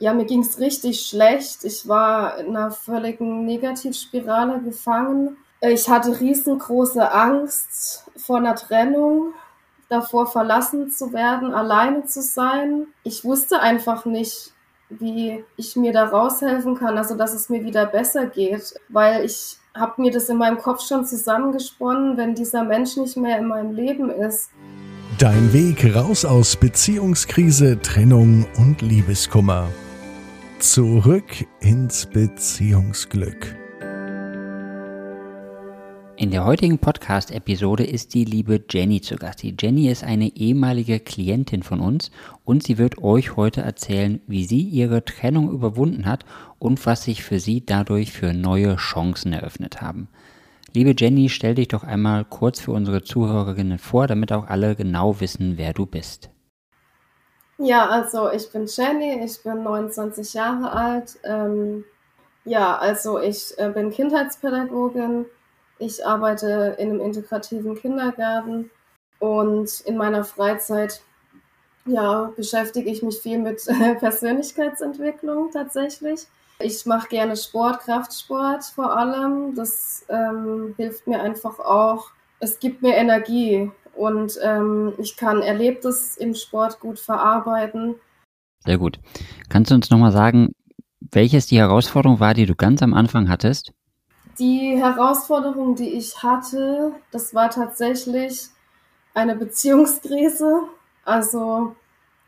ja, mir ging es richtig schlecht. Ich war in einer völligen Negativspirale gefangen. Ich hatte riesengroße Angst vor einer Trennung, davor verlassen zu werden, alleine zu sein. Ich wusste einfach nicht, wie ich mir da raushelfen kann, also dass es mir wieder besser geht, weil ich habe mir das in meinem Kopf schon zusammengesponnen, wenn dieser Mensch nicht mehr in meinem Leben ist. Dein Weg raus aus Beziehungskrise, Trennung und Liebeskummer. Zurück ins Beziehungsglück. In der heutigen Podcast-Episode ist die liebe Jenny zu Gast. Die Jenny ist eine ehemalige Klientin von uns und sie wird euch heute erzählen, wie sie ihre Trennung überwunden hat und was sich für sie dadurch für neue Chancen eröffnet haben. Liebe Jenny, stell dich doch einmal kurz für unsere Zuhörerinnen vor, damit auch alle genau wissen, wer du bist. Ja, also ich bin Jenny, ich bin 29 Jahre alt. Ähm, ja, also ich äh, bin Kindheitspädagogin ich arbeite in einem integrativen Kindergarten und in meiner Freizeit ja, beschäftige ich mich viel mit Persönlichkeitsentwicklung tatsächlich. Ich mache gerne Sport, Kraftsport vor allem. Das ähm, hilft mir einfach auch. Es gibt mir Energie und ähm, ich kann Erlebtes im Sport gut verarbeiten. Sehr gut. Kannst du uns nochmal sagen, welches die Herausforderung war, die du ganz am Anfang hattest? Die Herausforderung, die ich hatte, das war tatsächlich eine Beziehungskrise. Also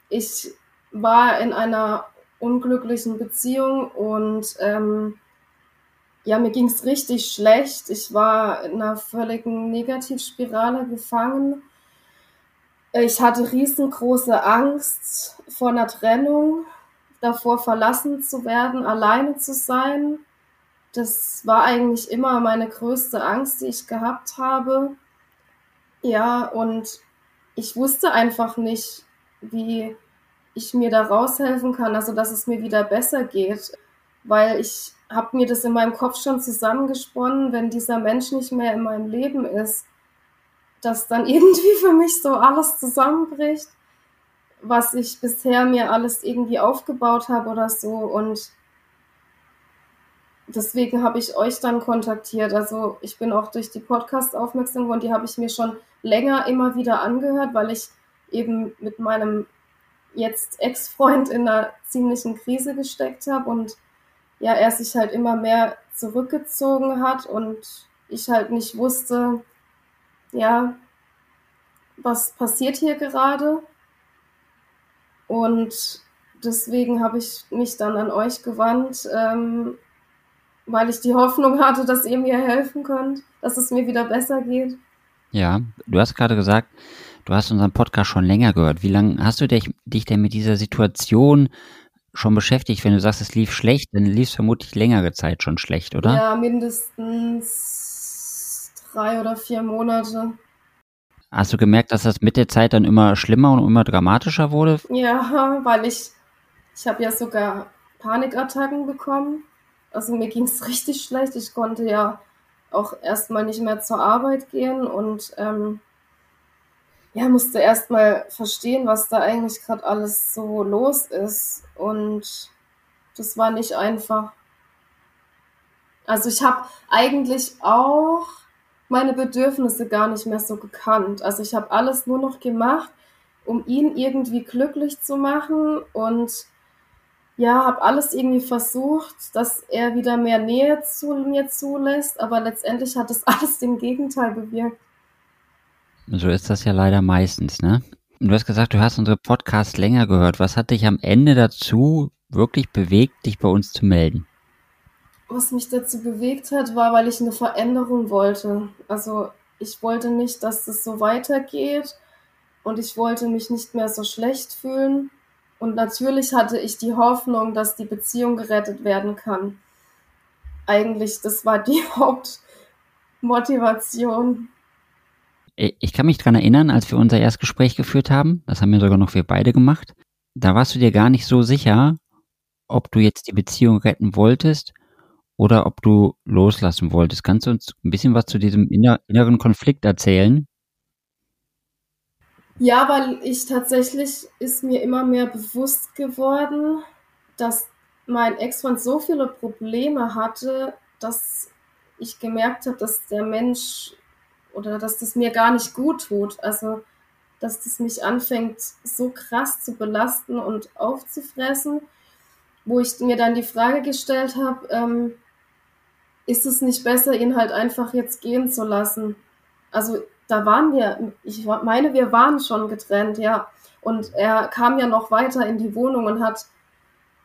ich war in einer unglücklichen Beziehung und ähm, ja, mir ging es richtig schlecht. Ich war in einer völligen Negativspirale gefangen. Ich hatte riesengroße Angst vor einer Trennung, davor verlassen zu werden, alleine zu sein das war eigentlich immer meine größte Angst, die ich gehabt habe. Ja, und ich wusste einfach nicht, wie ich mir da raushelfen kann, also dass es mir wieder besser geht, weil ich habe mir das in meinem Kopf schon zusammengesponnen, wenn dieser Mensch nicht mehr in meinem Leben ist, dass dann irgendwie für mich so alles zusammenbricht, was ich bisher mir alles irgendwie aufgebaut habe oder so und deswegen habe ich euch dann kontaktiert. Also ich bin auch durch die Podcasts aufmerksam geworden, die habe ich mir schon länger immer wieder angehört, weil ich eben mit meinem jetzt Ex-Freund in einer ziemlichen Krise gesteckt habe und ja, er sich halt immer mehr zurückgezogen hat und ich halt nicht wusste, ja, was passiert hier gerade. Und deswegen habe ich mich dann an euch gewandt, ähm, weil ich die Hoffnung hatte, dass ihr mir helfen könnt, dass es mir wieder besser geht. Ja, du hast gerade gesagt, du hast unseren Podcast schon länger gehört. Wie lange hast du dich, dich denn mit dieser Situation schon beschäftigt? Wenn du sagst, es lief schlecht, dann lief es vermutlich längere Zeit schon schlecht, oder? Ja, mindestens drei oder vier Monate. Hast du gemerkt, dass das mit der Zeit dann immer schlimmer und immer dramatischer wurde? Ja, weil ich, ich habe ja sogar Panikattacken bekommen. Also mir ging es richtig schlecht. Ich konnte ja auch erstmal nicht mehr zur Arbeit gehen und ähm, ja, musste erstmal verstehen, was da eigentlich gerade alles so los ist. Und das war nicht einfach. Also ich habe eigentlich auch meine Bedürfnisse gar nicht mehr so gekannt. Also ich habe alles nur noch gemacht, um ihn irgendwie glücklich zu machen und ja, habe alles irgendwie versucht, dass er wieder mehr Nähe zu mir zulässt, aber letztendlich hat es alles den Gegenteil bewirkt. So ist das ja leider meistens, ne? Du hast gesagt, du hast unsere Podcasts länger gehört. Was hat dich am Ende dazu wirklich bewegt, dich bei uns zu melden? Was mich dazu bewegt hat, war, weil ich eine Veränderung wollte. Also ich wollte nicht, dass es so weitergeht und ich wollte mich nicht mehr so schlecht fühlen und natürlich hatte ich die Hoffnung, dass die Beziehung gerettet werden kann. Eigentlich, das war die Hauptmotivation. Ich kann mich daran erinnern, als wir unser Erstgespräch geführt haben, das haben ja sogar noch wir beide gemacht, da warst du dir gar nicht so sicher, ob du jetzt die Beziehung retten wolltest oder ob du loslassen wolltest. Kannst du uns ein bisschen was zu diesem inneren Konflikt erzählen? Ja, weil ich tatsächlich ist mir immer mehr bewusst geworden, dass mein Ex-Freund so viele Probleme hatte, dass ich gemerkt habe, dass der Mensch oder dass das mir gar nicht gut tut. Also, dass das mich anfängt, so krass zu belasten und aufzufressen, wo ich mir dann die Frage gestellt habe, ähm, ist es nicht besser, ihn halt einfach jetzt gehen zu lassen? Also, da waren wir, ich meine, wir waren schon getrennt, ja. Und er kam ja noch weiter in die Wohnung und hat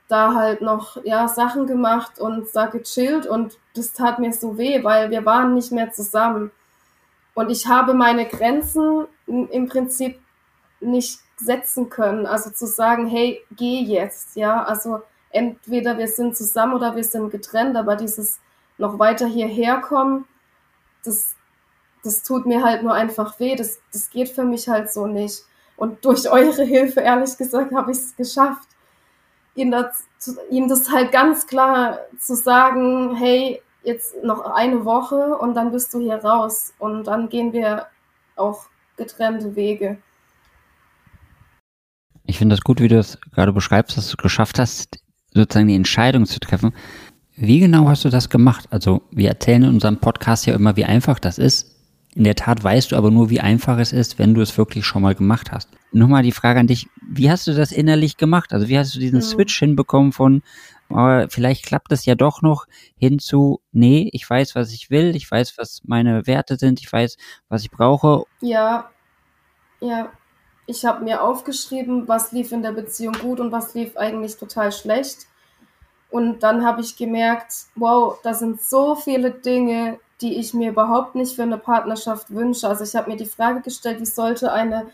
da halt noch ja Sachen gemacht und da gechillt und das tat mir so weh, weil wir waren nicht mehr zusammen. Und ich habe meine Grenzen im Prinzip nicht setzen können. Also zu sagen, hey, geh jetzt, ja. Also entweder wir sind zusammen oder wir sind getrennt, aber dieses noch weiter hierher kommen, das, das tut mir halt nur einfach weh. Das, das geht für mich halt so nicht. Und durch eure Hilfe, ehrlich gesagt, habe ich es geschafft ihm das, ihm das halt ganz klar zu sagen, hey, jetzt noch eine Woche und dann bist du hier raus und dann gehen wir auch getrennte Wege. Ich finde das gut, wie du es gerade beschreibst, dass du es geschafft hast, sozusagen die Entscheidung zu treffen. Wie genau hast du das gemacht? Also wir erzählen in unserem Podcast ja immer, wie einfach das ist. In der Tat weißt du aber nur, wie einfach es ist, wenn du es wirklich schon mal gemacht hast. Nochmal die Frage an dich, wie hast du das innerlich gemacht? Also wie hast du diesen ja. Switch hinbekommen von, oh, vielleicht klappt es ja doch noch, hin zu, nee, ich weiß, was ich will, ich weiß, was meine Werte sind, ich weiß, was ich brauche. Ja, ja. Ich habe mir aufgeschrieben, was lief in der Beziehung gut und was lief eigentlich total schlecht. Und dann habe ich gemerkt, wow, da sind so viele Dinge, die ich mir überhaupt nicht für eine Partnerschaft wünsche. Also ich habe mir die Frage gestellt, wie sollte eine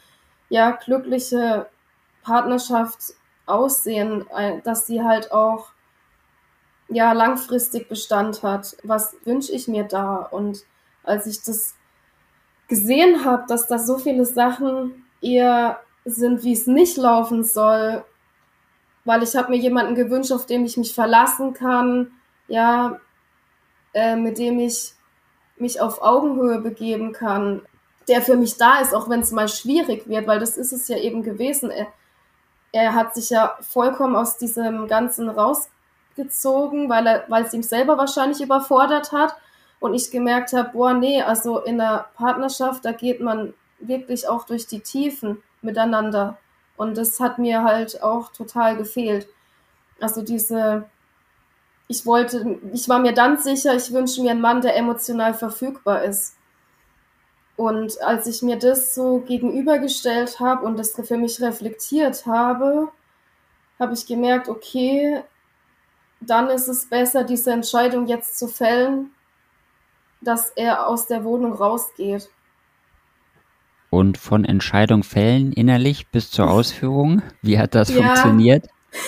ja glückliche Partnerschaft aussehen, dass sie halt auch ja langfristig Bestand hat. Was wünsche ich mir da? Und als ich das gesehen habe, dass da so viele Sachen eher sind, wie es nicht laufen soll, weil ich habe mir jemanden gewünscht, auf den ich mich verlassen kann, ja, äh, mit dem ich mich auf Augenhöhe begeben kann, der für mich da ist, auch wenn es mal schwierig wird, weil das ist es ja eben gewesen. Er, er hat sich ja vollkommen aus diesem Ganzen rausgezogen, weil er, weil es ihm selber wahrscheinlich überfordert hat. Und ich gemerkt habe, boah, nee, also in der Partnerschaft, da geht man wirklich auch durch die Tiefen miteinander. Und das hat mir halt auch total gefehlt. Also diese, ich wollte, ich war mir dann sicher, ich wünsche mir einen Mann, der emotional verfügbar ist. Und als ich mir das so gegenübergestellt habe und das für mich reflektiert habe, habe ich gemerkt, okay, dann ist es besser, diese Entscheidung jetzt zu fällen, dass er aus der Wohnung rausgeht. Und von Entscheidung fällen innerlich bis zur Ausführung, wie hat das ja. funktioniert?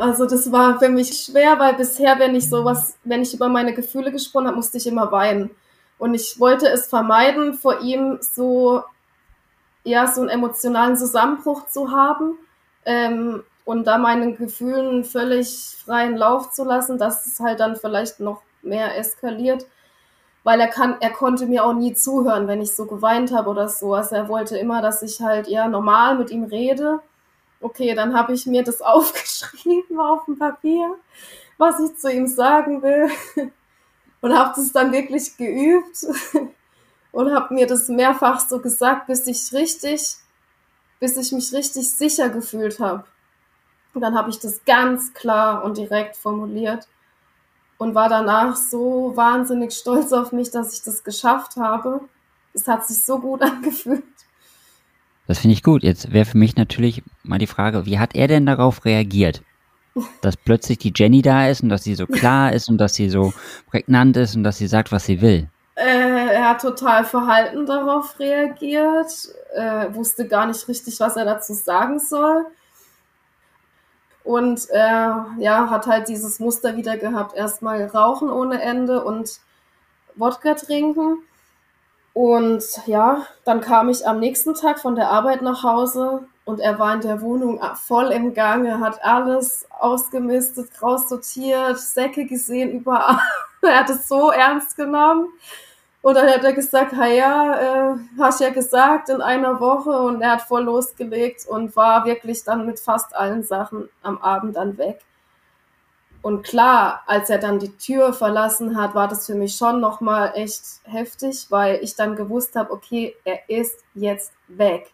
Also das war für mich schwer, weil bisher, wenn ich sowas, wenn ich über meine Gefühle gesprochen habe, musste ich immer weinen. Und ich wollte es vermeiden, vor ihm so, ja, so einen emotionalen Zusammenbruch zu haben ähm, und da meinen Gefühlen völlig freien Lauf zu lassen, dass es halt dann vielleicht noch mehr eskaliert. Weil er kann, er konnte mir auch nie zuhören, wenn ich so geweint habe oder so. Also er wollte immer, dass ich halt ja normal mit ihm rede okay, dann habe ich mir das aufgeschrieben auf dem Papier, was ich zu ihm sagen will und habe das dann wirklich geübt und habe mir das mehrfach so gesagt, bis ich richtig, bis ich mich richtig sicher gefühlt habe. Und dann habe ich das ganz klar und direkt formuliert und war danach so wahnsinnig stolz auf mich, dass ich das geschafft habe. Es hat sich so gut angefühlt. Das finde ich gut. Jetzt wäre für mich natürlich mal die Frage, wie hat er denn darauf reagiert? Dass plötzlich die Jenny da ist und dass sie so klar ist und dass sie so prägnant ist und dass sie sagt, was sie will. Äh, er hat total verhalten darauf reagiert, äh, wusste gar nicht richtig, was er dazu sagen soll. Und er ja, hat halt dieses Muster wieder gehabt, erstmal rauchen ohne Ende und Wodka trinken. Und ja, dann kam ich am nächsten Tag von der Arbeit nach Hause und er war in der Wohnung voll im Gange, hat alles ausgemistet, raussortiert, Säcke gesehen überall. er hat es so ernst genommen. Und dann hat er gesagt, ja, äh, hast ja gesagt, in einer Woche. Und er hat voll losgelegt und war wirklich dann mit fast allen Sachen am Abend dann weg. Und klar, als er dann die Tür verlassen hat, war das für mich schon nochmal echt heftig, weil ich dann gewusst habe, okay, er ist jetzt weg.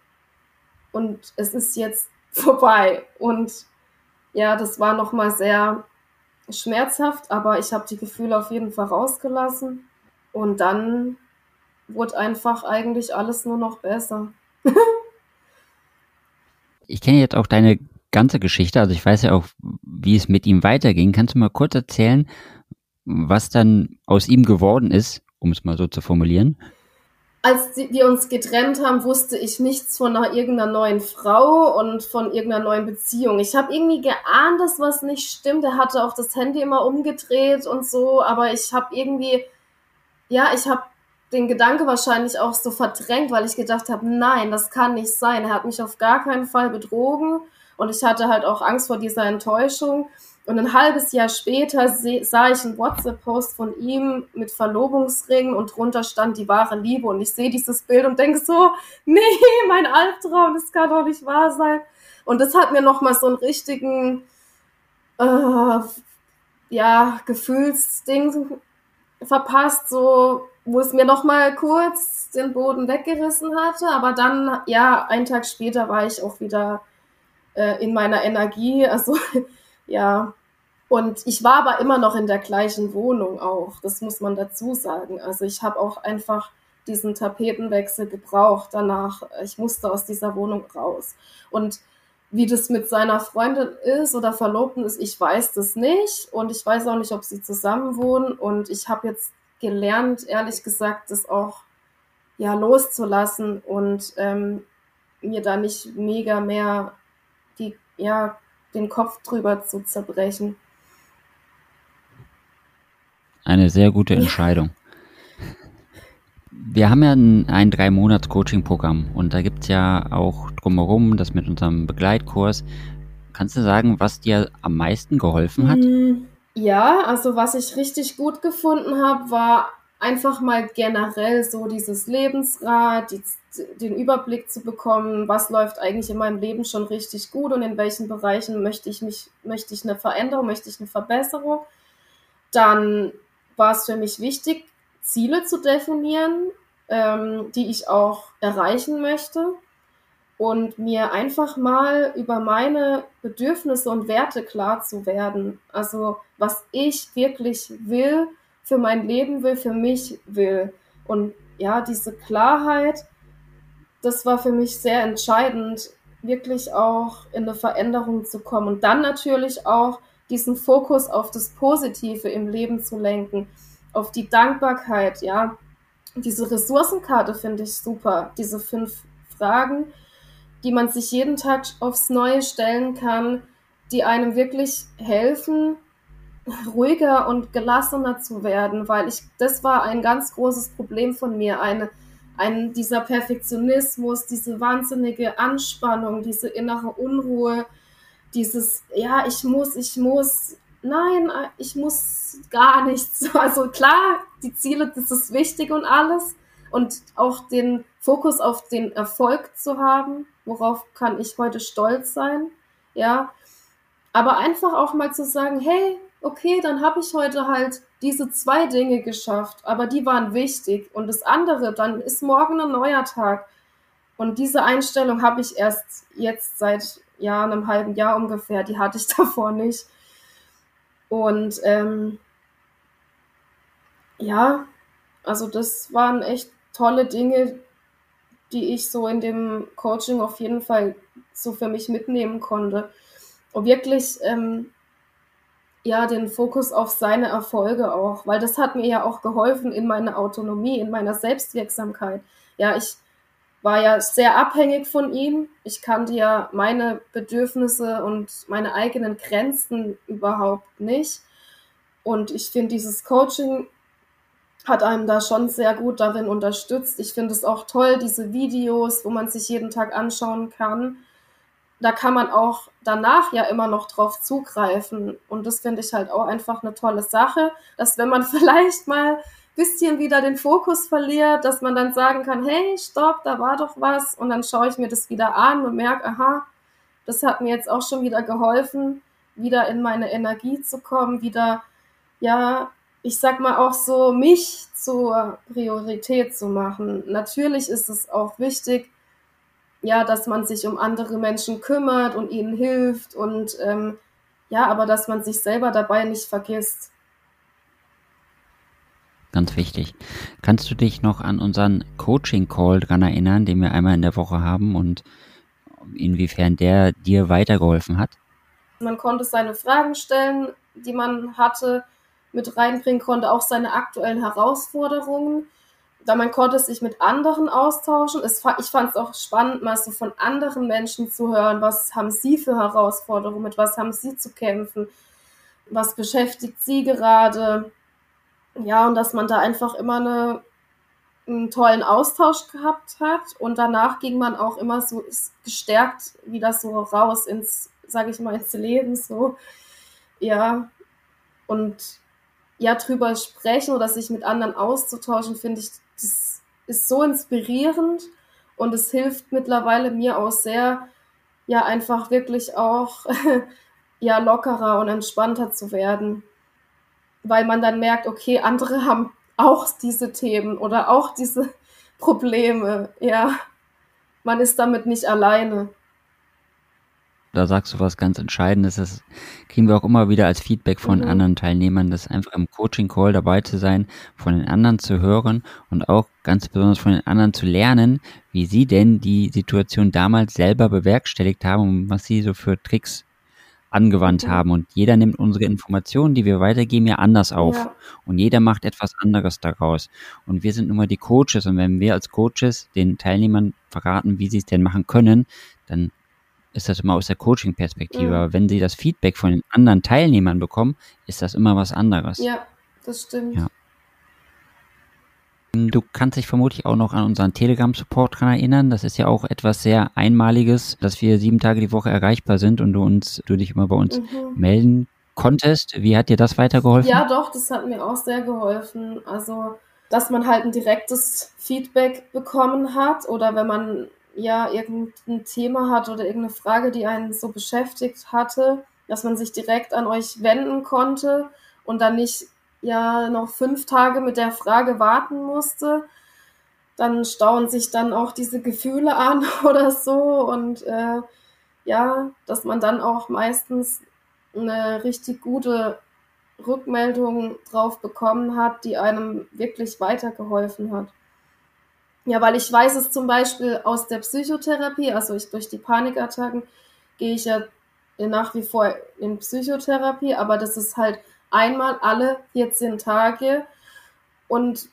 Und es ist jetzt vorbei. Und ja, das war nochmal sehr schmerzhaft, aber ich habe die Gefühle auf jeden Fall rausgelassen. Und dann wurde einfach eigentlich alles nur noch besser. ich kenne jetzt auch deine ganze Geschichte, also ich weiß ja auch, wie es mit ihm weiterging. Kannst du mal kurz erzählen, was dann aus ihm geworden ist, um es mal so zu formulieren? Als wir uns getrennt haben, wusste ich nichts von einer, irgendeiner neuen Frau und von irgendeiner neuen Beziehung. Ich habe irgendwie geahnt, dass was nicht stimmt. Er hatte auch das Handy immer umgedreht und so, aber ich habe irgendwie, ja, ich habe den Gedanke wahrscheinlich auch so verdrängt, weil ich gedacht habe, nein, das kann nicht sein. Er hat mich auf gar keinen Fall betrogen und ich hatte halt auch Angst vor dieser Enttäuschung. Und ein halbes Jahr später sah ich einen WhatsApp-Post von ihm mit Verlobungsring und drunter stand die wahre Liebe. Und ich sehe dieses Bild und denke so, nee, mein Albtraum, das kann doch nicht wahr sein. Und das hat mir nochmal so einen richtigen, äh, ja, Gefühlsding verpasst, so, wo es mir nochmal kurz den Boden weggerissen hatte. Aber dann, ja, einen Tag später war ich auch wieder äh, in meiner Energie. Also ja. Und ich war aber immer noch in der gleichen Wohnung auch. Das muss man dazu sagen. Also ich habe auch einfach diesen Tapetenwechsel gebraucht danach. Ich musste aus dieser Wohnung raus. Und wie das mit seiner Freundin ist oder Verlobten ist, ich weiß das nicht. Und ich weiß auch nicht, ob sie zusammen wohnen. Und ich habe jetzt gelernt, ehrlich gesagt, das auch ja loszulassen und ähm, mir da nicht mega mehr die, ja, den Kopf drüber zu zerbrechen. Eine sehr gute Entscheidung. Wir haben ja ein, ein drei Monats Coaching-Programm und da gibt es ja auch drumherum das mit unserem Begleitkurs. Kannst du sagen, was dir am meisten geholfen hat? Mm, ja, also was ich richtig gut gefunden habe, war einfach mal generell so dieses Lebensrad, die, den Überblick zu bekommen, was läuft eigentlich in meinem Leben schon richtig gut und in welchen Bereichen möchte ich mich, möchte ich eine Veränderung, möchte ich eine Verbesserung. Dann war es für mich wichtig, Ziele zu definieren, ähm, die ich auch erreichen möchte und mir einfach mal über meine Bedürfnisse und Werte klar zu werden. Also was ich wirklich will, für mein Leben will, für mich will. Und ja, diese Klarheit, das war für mich sehr entscheidend, wirklich auch in eine Veränderung zu kommen. Und dann natürlich auch diesen Fokus auf das Positive im Leben zu lenken, auf die Dankbarkeit, ja. Diese Ressourcenkarte finde ich super, diese fünf Fragen, die man sich jeden Tag aufs Neue stellen kann, die einem wirklich helfen, ruhiger und gelassener zu werden, weil ich, das war ein ganz großes Problem von mir, eine, ein, dieser Perfektionismus, diese wahnsinnige Anspannung, diese innere Unruhe, dieses, ja, ich muss, ich muss, nein, ich muss gar nichts. Also klar, die Ziele, das ist wichtig und alles. Und auch den Fokus auf den Erfolg zu haben, worauf kann ich heute stolz sein, ja. Aber einfach auch mal zu sagen, hey, okay, dann habe ich heute halt diese zwei Dinge geschafft, aber die waren wichtig. Und das andere, dann ist morgen ein neuer Tag. Und diese Einstellung habe ich erst jetzt seit ja, einem halben Jahr ungefähr. Die hatte ich davor nicht. Und ähm, ja, also das waren echt tolle Dinge, die ich so in dem Coaching auf jeden Fall so für mich mitnehmen konnte. Und wirklich ähm, ja, den Fokus auf seine Erfolge auch, weil das hat mir ja auch geholfen in meiner Autonomie, in meiner Selbstwirksamkeit. Ja, ich war ja sehr abhängig von ihm. Ich kannte ja meine Bedürfnisse und meine eigenen Grenzen überhaupt nicht. Und ich finde, dieses Coaching hat einem da schon sehr gut darin unterstützt. Ich finde es auch toll, diese Videos, wo man sich jeden Tag anschauen kann da kann man auch danach ja immer noch drauf zugreifen. Und das finde ich halt auch einfach eine tolle Sache, dass wenn man vielleicht mal bisschen wieder den Fokus verliert, dass man dann sagen kann, hey, stopp, da war doch was. Und dann schaue ich mir das wieder an und merke, aha, das hat mir jetzt auch schon wieder geholfen, wieder in meine Energie zu kommen, wieder, ja, ich sag mal auch so, mich zur Priorität zu machen. Natürlich ist es auch wichtig, ja, dass man sich um andere Menschen kümmert und ihnen hilft und ähm, ja, aber dass man sich selber dabei nicht vergisst. Ganz wichtig. Kannst du dich noch an unseren Coaching-Call dran erinnern, den wir einmal in der Woche haben und inwiefern der dir weitergeholfen hat? Man konnte seine Fragen stellen, die man hatte, mit reinbringen konnte, auch seine aktuellen Herausforderungen. Da man konnte sich mit anderen austauschen. Es, ich fand es auch spannend, mal so von anderen Menschen zu hören, was haben sie für Herausforderungen, mit was haben sie zu kämpfen, was beschäftigt sie gerade. Ja, und dass man da einfach immer eine, einen tollen Austausch gehabt hat und danach ging man auch immer so gestärkt wieder so raus ins sage ich mal, ins Leben so. Ja, und ja, drüber sprechen oder sich mit anderen auszutauschen, finde ich, das ist so inspirierend und es hilft mittlerweile mir auch sehr, ja, einfach wirklich auch, ja, lockerer und entspannter zu werden. Weil man dann merkt, okay, andere haben auch diese Themen oder auch diese Probleme, ja. Man ist damit nicht alleine da sagst du was ganz Entscheidendes. Das kriegen wir auch immer wieder als Feedback von mhm. anderen Teilnehmern, das einfach im Coaching-Call dabei zu sein, von den anderen zu hören und auch ganz besonders von den anderen zu lernen, wie sie denn die Situation damals selber bewerkstelligt haben und was sie so für Tricks angewandt mhm. haben. Und jeder nimmt unsere Informationen, die wir weitergeben, ja anders auf. Ja. Und jeder macht etwas anderes daraus. Und wir sind nun mal die Coaches. Und wenn wir als Coaches den Teilnehmern verraten, wie sie es denn machen können, dann ist das immer aus der Coaching-Perspektive. Mhm. Aber wenn sie das Feedback von den anderen Teilnehmern bekommen, ist das immer was anderes. Ja, das stimmt. Ja. Du kannst dich vermutlich auch noch an unseren Telegram-Support dran erinnern. Das ist ja auch etwas sehr Einmaliges, dass wir sieben Tage die Woche erreichbar sind und du uns, du dich immer bei uns mhm. melden konntest. Wie hat dir das weitergeholfen? Ja, doch, das hat mir auch sehr geholfen. Also, dass man halt ein direktes Feedback bekommen hat oder wenn man ja irgendein Thema hat oder irgendeine Frage, die einen so beschäftigt hatte, dass man sich direkt an euch wenden konnte und dann nicht ja noch fünf Tage mit der Frage warten musste. Dann stauen sich dann auch diese Gefühle an oder so und äh, ja, dass man dann auch meistens eine richtig gute Rückmeldung drauf bekommen hat, die einem wirklich weitergeholfen hat. Ja, weil ich weiß es zum Beispiel aus der Psychotherapie, also ich durch die Panikattacken gehe ich ja nach wie vor in Psychotherapie, aber das ist halt einmal alle 14 Tage. Und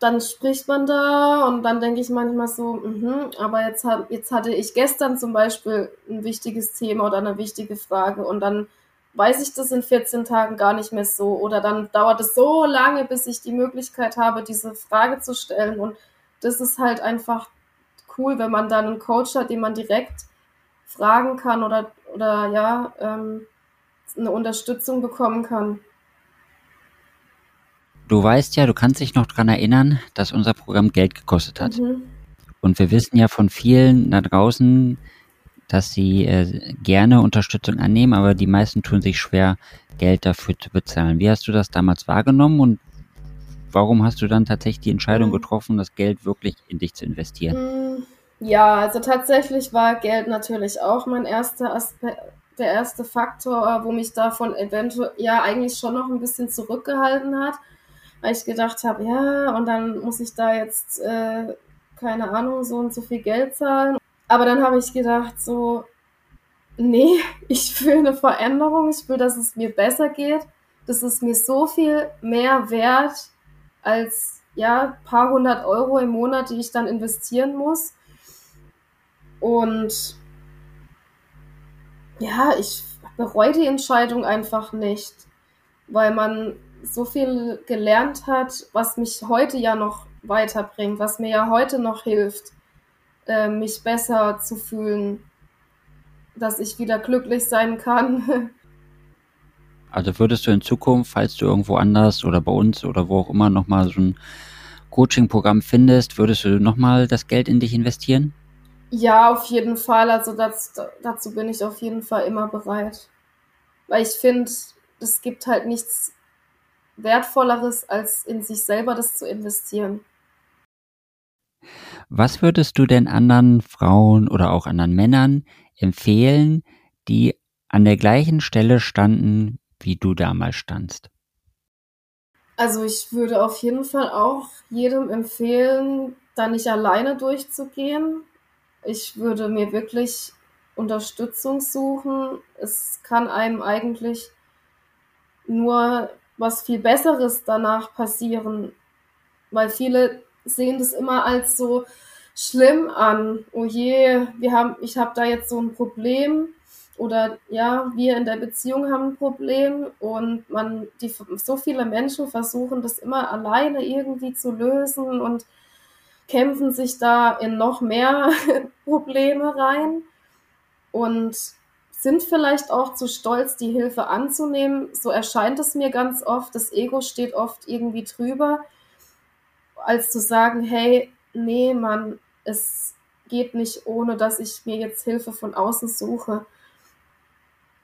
dann spricht man da und dann denke ich manchmal so, mh, aber jetzt, hat, jetzt hatte ich gestern zum Beispiel ein wichtiges Thema oder eine wichtige Frage und dann weiß ich das in 14 Tagen gar nicht mehr so. Oder dann dauert es so lange, bis ich die Möglichkeit habe, diese Frage zu stellen. Und das ist halt einfach cool, wenn man dann einen Coach hat, den man direkt fragen kann oder, oder ja, ähm, eine Unterstützung bekommen kann. Du weißt ja, du kannst dich noch daran erinnern, dass unser Programm Geld gekostet hat. Mhm. Und wir wissen ja von vielen da draußen, dass sie äh, gerne Unterstützung annehmen, aber die meisten tun sich schwer, Geld dafür zu bezahlen. Wie hast du das damals wahrgenommen und warum hast du dann tatsächlich die Entscheidung mhm. getroffen, das Geld wirklich in dich zu investieren? Mm, ja, also tatsächlich war Geld natürlich auch mein erster Aspekt, der erste Faktor, wo mich davon eventuell ja eigentlich schon noch ein bisschen zurückgehalten hat, weil ich gedacht habe, ja, und dann muss ich da jetzt, äh, keine Ahnung, so und so viel Geld zahlen. Aber dann habe ich gedacht, so, nee, ich will eine Veränderung, ich will, dass es mir besser geht. Das ist mir so viel mehr wert, als ja paar hundert Euro im Monat, die ich dann investieren muss. Und ja, ich bereue die Entscheidung einfach nicht, weil man so viel gelernt hat, was mich heute ja noch weiterbringt, was mir ja heute noch hilft, äh, mich besser zu fühlen, dass ich wieder glücklich sein kann. Also würdest du in Zukunft, falls du irgendwo anders oder bei uns oder wo auch immer nochmal so ein Coaching-Programm findest, würdest du nochmal das Geld in dich investieren? Ja, auf jeden Fall. Also das, dazu bin ich auf jeden Fall immer bereit. weil ich finde, es gibt halt nichts Wertvolleres, als in sich selber das zu investieren. Was würdest du denn anderen Frauen oder auch anderen Männern empfehlen, die an der gleichen Stelle standen, wie du damals standst? Also ich würde auf jeden Fall auch jedem empfehlen, da nicht alleine durchzugehen. Ich würde mir wirklich Unterstützung suchen. Es kann einem eigentlich nur was viel Besseres danach passieren, weil viele sehen das immer als so schlimm an. Oh je, wir haben, ich habe da jetzt so ein Problem. Oder ja, wir in der Beziehung haben ein Problem. Und man, die, so viele Menschen versuchen das immer alleine irgendwie zu lösen und kämpfen sich da in noch mehr Probleme rein. Und sind vielleicht auch zu stolz, die Hilfe anzunehmen. So erscheint es mir ganz oft. Das Ego steht oft irgendwie drüber, als zu sagen, hey, nee, Mann, es geht nicht, ohne dass ich mir jetzt Hilfe von außen suche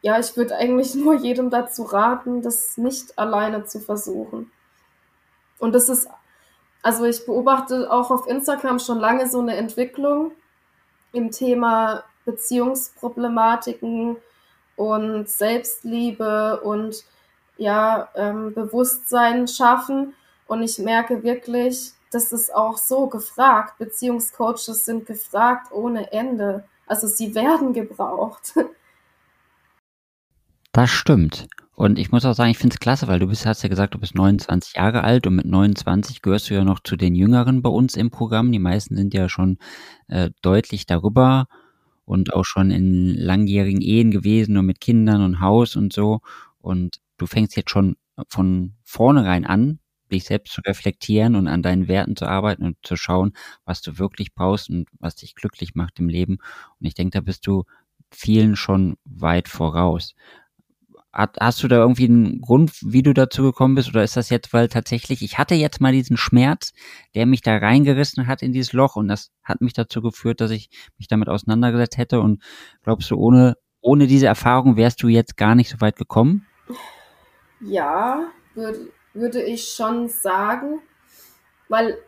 ja, ich würde eigentlich nur jedem dazu raten, das nicht alleine zu versuchen. Und das ist, also ich beobachte auch auf Instagram schon lange so eine Entwicklung im Thema Beziehungsproblematiken und Selbstliebe und ja, ähm, Bewusstsein schaffen. Und ich merke wirklich, das ist auch so gefragt. Beziehungscoaches sind gefragt ohne Ende. Also sie werden gebraucht. Das stimmt. Und ich muss auch sagen, ich finde es klasse, weil du bist, hast ja gesagt, du bist 29 Jahre alt und mit 29 gehörst du ja noch zu den Jüngeren bei uns im Programm. Die meisten sind ja schon äh, deutlich darüber und auch schon in langjährigen Ehen gewesen und mit Kindern und Haus und so. Und du fängst jetzt schon von vornherein an, dich selbst zu reflektieren und an deinen Werten zu arbeiten und zu schauen, was du wirklich brauchst und was dich glücklich macht im Leben. Und ich denke, da bist du vielen schon weit voraus. Hast du da irgendwie einen Grund, wie du dazu gekommen bist? Oder ist das jetzt, weil tatsächlich, ich hatte jetzt mal diesen Schmerz, der mich da reingerissen hat in dieses Loch und das hat mich dazu geführt, dass ich mich damit auseinandergesetzt hätte. Und glaubst du, ohne, ohne diese Erfahrung wärst du jetzt gar nicht so weit gekommen? Ja, würde, würde ich schon sagen, weil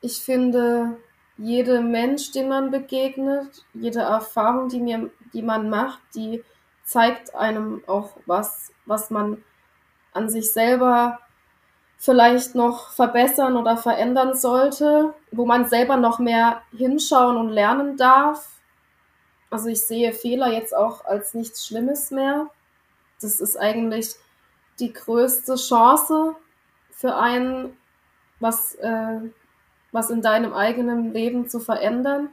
ich finde, jeder Mensch, dem man begegnet, jede Erfahrung, die mir, die man macht, die zeigt einem auch was, was man an sich selber vielleicht noch verbessern oder verändern sollte, wo man selber noch mehr hinschauen und lernen darf. Also ich sehe Fehler jetzt auch als nichts Schlimmes mehr. Das ist eigentlich die größte Chance für einen, was, äh, was in deinem eigenen Leben zu verändern.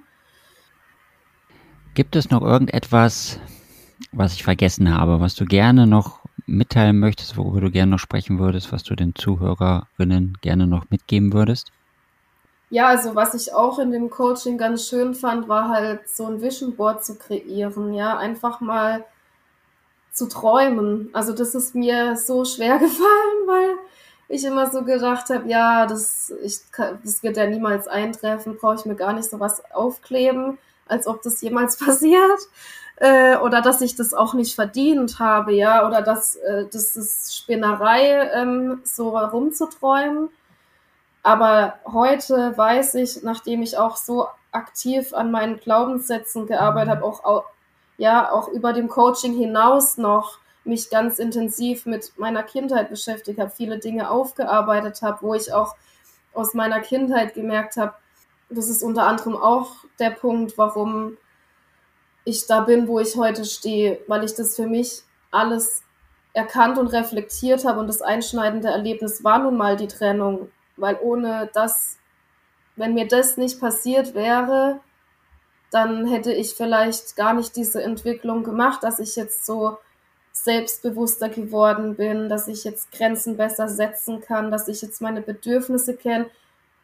Gibt es noch irgendetwas, was ich vergessen habe, was du gerne noch mitteilen möchtest, worüber du gerne noch sprechen würdest, was du den Zuhörerinnen gerne noch mitgeben würdest? Ja, also was ich auch in dem Coaching ganz schön fand, war halt so ein Vision Board zu kreieren, ja, einfach mal zu träumen. Also das ist mir so schwer gefallen, weil ich immer so gedacht habe, ja, das, ich, das wird ja niemals eintreffen, brauche ich mir gar nicht so was aufkleben, als ob das jemals passiert äh, oder dass ich das auch nicht verdient habe, ja, oder dass äh, das ist Spinnerei, ähm, so herumzuträumen. Aber heute weiß ich, nachdem ich auch so aktiv an meinen Glaubenssätzen gearbeitet habe, auch, auch ja auch über dem Coaching hinaus noch mich ganz intensiv mit meiner Kindheit beschäftigt habe, viele Dinge aufgearbeitet habe, wo ich auch aus meiner Kindheit gemerkt habe, das ist unter anderem auch der Punkt, warum ich da bin, wo ich heute stehe, weil ich das für mich alles erkannt und reflektiert habe. Und das einschneidende Erlebnis war nun mal die Trennung, weil ohne das, wenn mir das nicht passiert wäre, dann hätte ich vielleicht gar nicht diese Entwicklung gemacht, dass ich jetzt so selbstbewusster geworden bin, dass ich jetzt Grenzen besser setzen kann, dass ich jetzt meine Bedürfnisse kenne,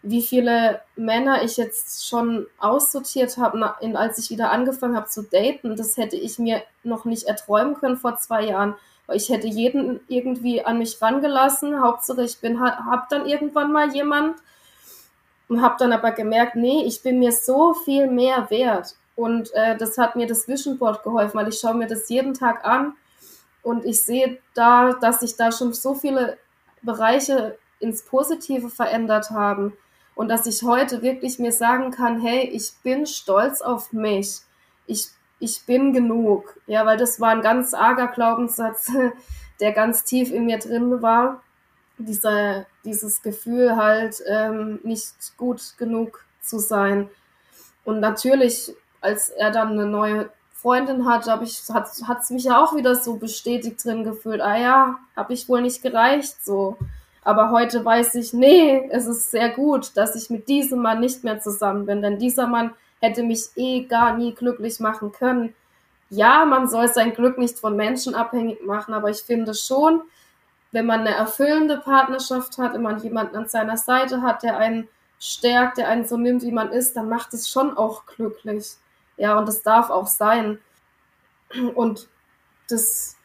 wie viele Männer ich jetzt schon aussortiert habe, als ich wieder angefangen habe zu daten. Das hätte ich mir noch nicht erträumen können vor zwei Jahren, weil ich hätte jeden irgendwie an mich rangelassen. Hauptsache, ich bin, habe dann irgendwann mal jemand und habe dann aber gemerkt, nee, ich bin mir so viel mehr wert. Und äh, das hat mir das Vision Board geholfen, weil ich schaue mir das jeden Tag an Und ich sehe da, dass sich da schon so viele Bereiche ins Positive verändert haben und dass ich heute wirklich mir sagen kann, hey, ich bin stolz auf mich. Ich, ich bin genug. Ja, weil das war ein ganz arger Glaubenssatz, der ganz tief in mir drin war. Dieser, dieses Gefühl halt, ähm, nicht gut genug zu sein. Und natürlich, als er dann eine neue Freundin hatte, habe ich, hat es mich ja auch wieder so bestätigt drin gefühlt. Ah ja, habe ich wohl nicht gereicht, so. Aber heute weiß ich, nee, es ist sehr gut, dass ich mit diesem Mann nicht mehr zusammen bin, denn dieser Mann hätte mich eh gar nie glücklich machen können. Ja, man soll sein Glück nicht von Menschen abhängig machen, aber ich finde schon, wenn man eine erfüllende Partnerschaft hat, wenn man jemanden an seiner Seite hat, der einen stärkt, der einen so nimmt, wie man ist, dann macht es schon auch glücklich. Ja, und das darf auch sein. Und das,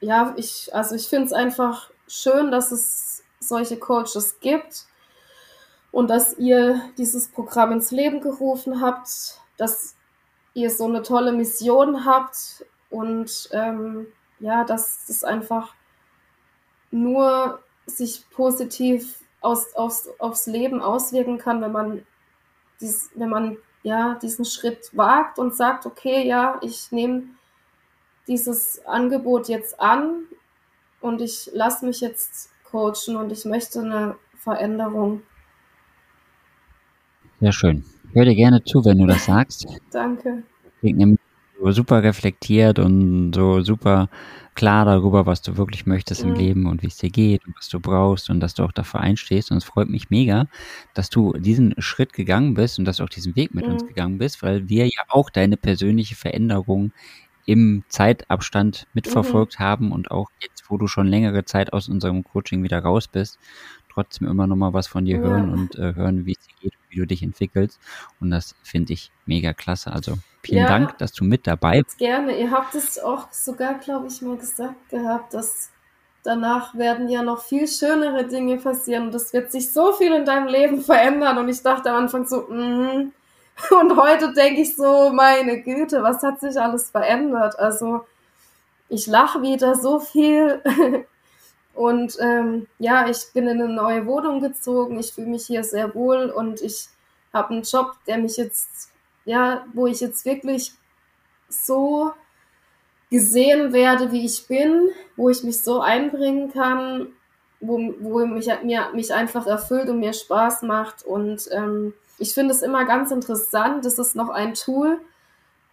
ja, ich, also ich finde es einfach schön, dass es solche Coaches gibt und dass ihr dieses Programm ins Leben gerufen habt, dass ihr so eine tolle Mission habt und ähm, ja, dass es einfach nur sich positiv aus, aufs, aufs Leben auswirken kann, wenn man, dies, wenn man ja, diesen Schritt wagt und sagt, okay, ja, ich nehme dieses Angebot jetzt an und ich lasse mich jetzt coachen und ich möchte eine Veränderung. Sehr schön. Ich höre dir gerne zu, wenn du das sagst. Danke. Klingt nämlich super reflektiert und so super klar darüber, was du wirklich möchtest mhm. im Leben und wie es dir geht und was du brauchst und dass du auch dafür einstehst. Und es freut mich mega, dass du diesen Schritt gegangen bist und dass du auch diesen Weg mit mhm. uns gegangen bist, weil wir ja auch deine persönliche Veränderung im Zeitabstand mitverfolgt mhm. haben und auch jetzt, wo du schon längere Zeit aus unserem Coaching wieder raus bist, trotzdem immer noch mal was von dir ja. hören und äh, hören, wie es dir geht, wie du dich entwickelst. Und das finde ich mega klasse. Also vielen ja, Dank, dass du mit dabei bist. Gerne. Ihr habt es auch sogar, glaube ich, mal gesagt gehabt, dass danach werden ja noch viel schönere Dinge passieren und es wird sich so viel in deinem Leben verändern. Und ich dachte am Anfang so, mm, und heute denke ich so, meine Güte, was hat sich alles verändert? Also ich lache wieder so viel. Und ähm, ja, ich bin in eine neue Wohnung gezogen. Ich fühle mich hier sehr wohl und ich habe einen Job, der mich jetzt, ja, wo ich jetzt wirklich so gesehen werde, wie ich bin, wo ich mich so einbringen kann, wo, wo mich, mir, mich einfach erfüllt und mir Spaß macht. Und ähm, ich finde es immer ganz interessant. Das ist noch ein Tool,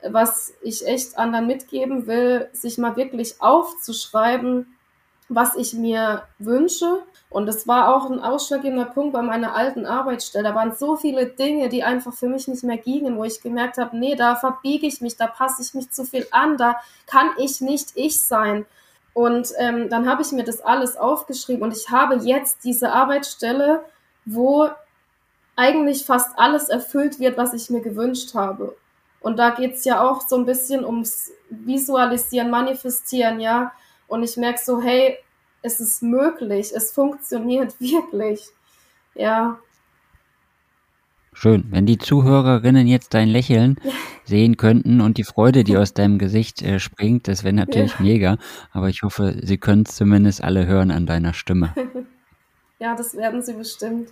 was ich echt anderen mitgeben will, sich mal wirklich aufzuschreiben, was ich mir wünsche. Und das war auch ein ausschlaggebender Punkt bei meiner alten Arbeitsstelle. Da waren so viele Dinge, die einfach für mich nicht mehr gingen, wo ich gemerkt habe, nee, da verbiege ich mich, da passe ich mich zu viel an, da kann ich nicht ich sein. Und ähm, dann habe ich mir das alles aufgeschrieben und ich habe jetzt diese Arbeitsstelle, wo eigentlich fast alles erfüllt wird, was ich mir gewünscht habe. Und da geht's ja auch so ein bisschen ums Visualisieren, Manifestieren, ja. Und ich merke so, hey, es ist möglich, es funktioniert wirklich. Ja. Schön. Wenn die Zuhörerinnen jetzt dein Lächeln sehen könnten und die Freude, die aus deinem Gesicht äh, springt, das wäre natürlich ja. mega. Aber ich hoffe, sie können es zumindest alle hören an deiner Stimme. ja, das werden sie bestimmt.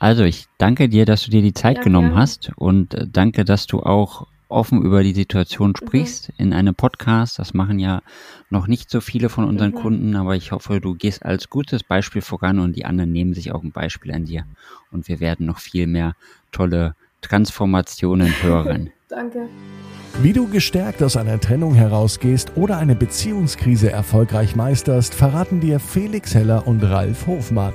Also ich danke dir, dass du dir die Zeit ja, genommen gerne. hast und äh, danke, dass du auch offen über die Situation mhm. sprichst mhm. in einem Podcast. Das machen ja noch nicht so viele von unseren mhm. Kunden, aber ich hoffe, du gehst als gutes Beispiel voran und die anderen nehmen sich auch ein Beispiel an dir. Und wir werden noch viel mehr tolle Transformationen hören. Danke. Wie du gestärkt aus einer Trennung herausgehst oder eine Beziehungskrise erfolgreich meisterst, verraten dir Felix Heller und Ralf Hofmann.